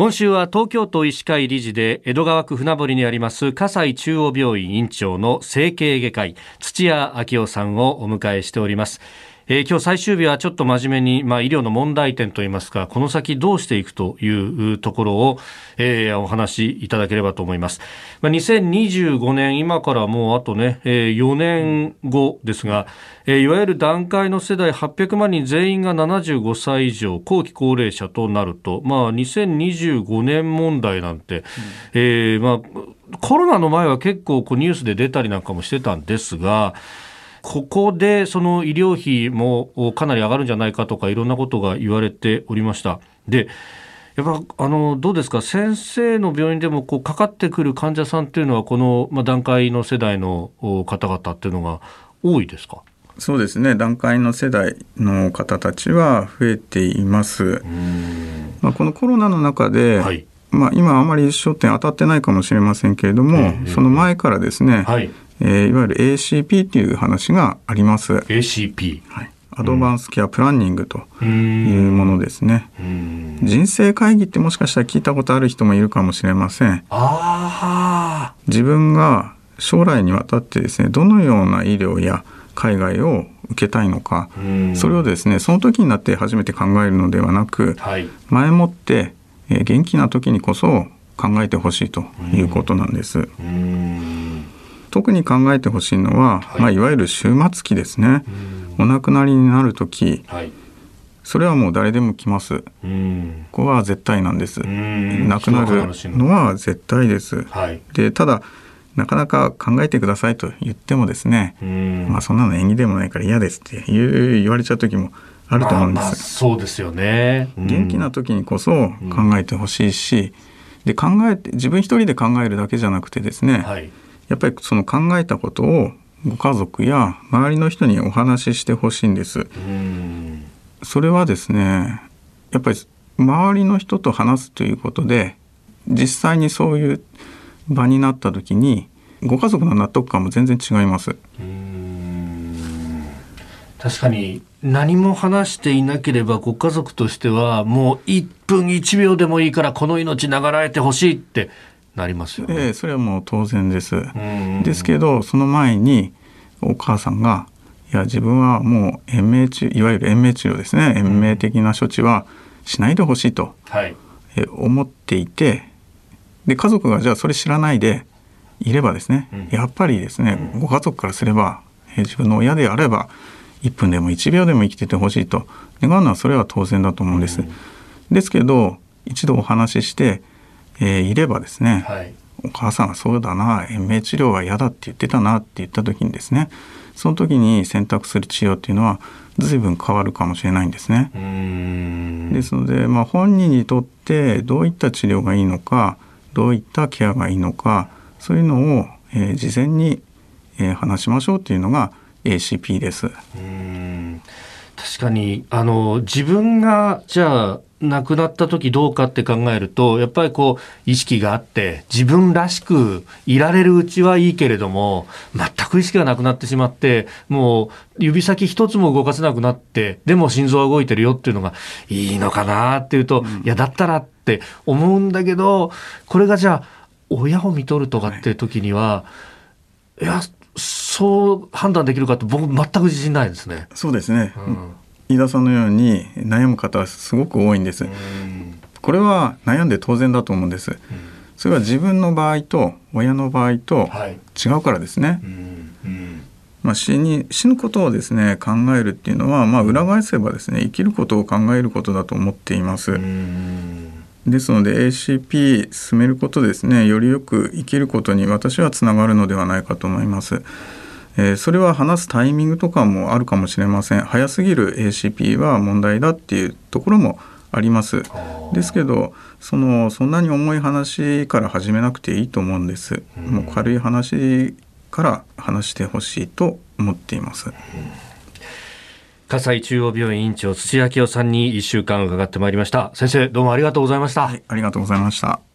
今週は東京都医師会理事で江戸川区船堀にあります葛西中央病院院長の整形外科医土屋昭夫さんをお迎えしております。えー、今日最終日はちょっと真面目に、まあ、医療の問題点といいますか、この先どうしていくというところを、えー、お話しいただければと思います。まあ、2025年、今からもうあとね、えー、4年後ですが、えー、いわゆる段階の世代800万人全員が75歳以上、後期高齢者となると、まあ、2025年問題なんて、うん、えー、まあ、コロナの前は結構こうニュースで出たりなんかもしてたんですが、ここでその医療費もかなり上がるんじゃないかとかいろんなことが言われておりました。でやっぱあのどうですか？先生の病院でもこうかかってくる患者さんっていうのはこの、まあ、段階の世代の方々っていうのが多いですか？そうですね。段階の世代の方たちは増えています。まあ、このコロナの中で、はい、まあ、今あまり焦点当たってないかもしれませんけれども、えー、その前からですね、はい、えー、いわゆる ACP っていう話があります。ACP、はい、アドバンスケアプランニングというものですね。人生会議ってもしかしたら聞いたことある人もいるかもしれません。自分が将来にわたってですねどのような医療や海外を受けたいのか。それをですねその時になって初めて考えるのではなく、はい、前もって、えー、元気な時にこそ考えてほしいということなんです。特に考えてほしいのは、はい。まあ、いわゆる終末期ですね。お亡くなりになる時、はい、それはもう誰でも来ます。ここは絶対なんです。亡くなるのは絶対です、はい、でただなかなか考えてくださいと言ってもですねまあそんなの縁起でもないから嫌ですって言われちゃう時もあると思うんです、まあ、そうですよね、元気な時にこそ考えてほしいし、で考えて自分一人で考えるだけじゃなくてですね、はいやっぱりその考えたことをご家族や周りの人にお話ししてほしいんです。それはですねやっぱり周りの人と話すということで実際にそういう場になった時にご家族の納得感も全然違います。確かに何も話していなければご家族としてはもう1分1秒でもいいからこの命流れてほしいってなりますよね。えー、それはもう当然です。ですけどその前にお母さんがいや自分はもう延命治いわゆる延命治療ですね。延命的な処置はしないでほしいと、はい、え思っていてで家族がじゃあそれ知らないでいればですね、うん、やっぱりですね、うん、ご家族からすれば、え自分の親であれば1分でも1秒でも生きててほしいと。願うのはそれは当然だと思うんです。うん、ですけど一度お話ししてえー、いればですね、はい、お母さんがそうだな延命治療は嫌だって言ってたなって言った時にですねその時に選択する治療っていうのは随分変わるかもしれないんですね。ですので、まあ、本人にとってどういった治療がいいのかどういったケアがいいのかそういうのを、えー、事前に、えー、話しましょうっていうのが ACP です。確かにあの自分がじゃあ亡くなった時どうかって考えるとやっぱりこう意識があって自分らしくいられるうちはいいけれども全く意識がなくなってしまってもう指先一つも動かせなくなってでも心臓は動いてるよっていうのがいいのかなっていうと、うん、いやだったらって思うんだけどこれがじゃあ親を見とるとかって時には、はい、いやそう判断できるかって僕全く自信ないですね。そうですね、うん飯田さんのように悩む方はすごく多いんです。これは悩んで当然だと思うんです。それは自分の場合と親の場合と違うからですね。まあ、死に死ぬことをですね考えるっていうのは、まあ、裏返せばですね生きることを考えることだと思っています。ですので ACP 進めることですねよりよく生きることに私はつながるのではないかと思います。えー、それは話すタイミングとかもあるかもしれません。早すぎる ACP は問題だっていうところもあります。ですけどそのそんなに重い話から始めなくていいと思うんです、うん、もう軽い話から話してほしいと思っています、うん、葛西中央病院院長土屋明夫さんに1週間伺ってまいりました。先生どうもありがとうございました、はい、ありがとうございました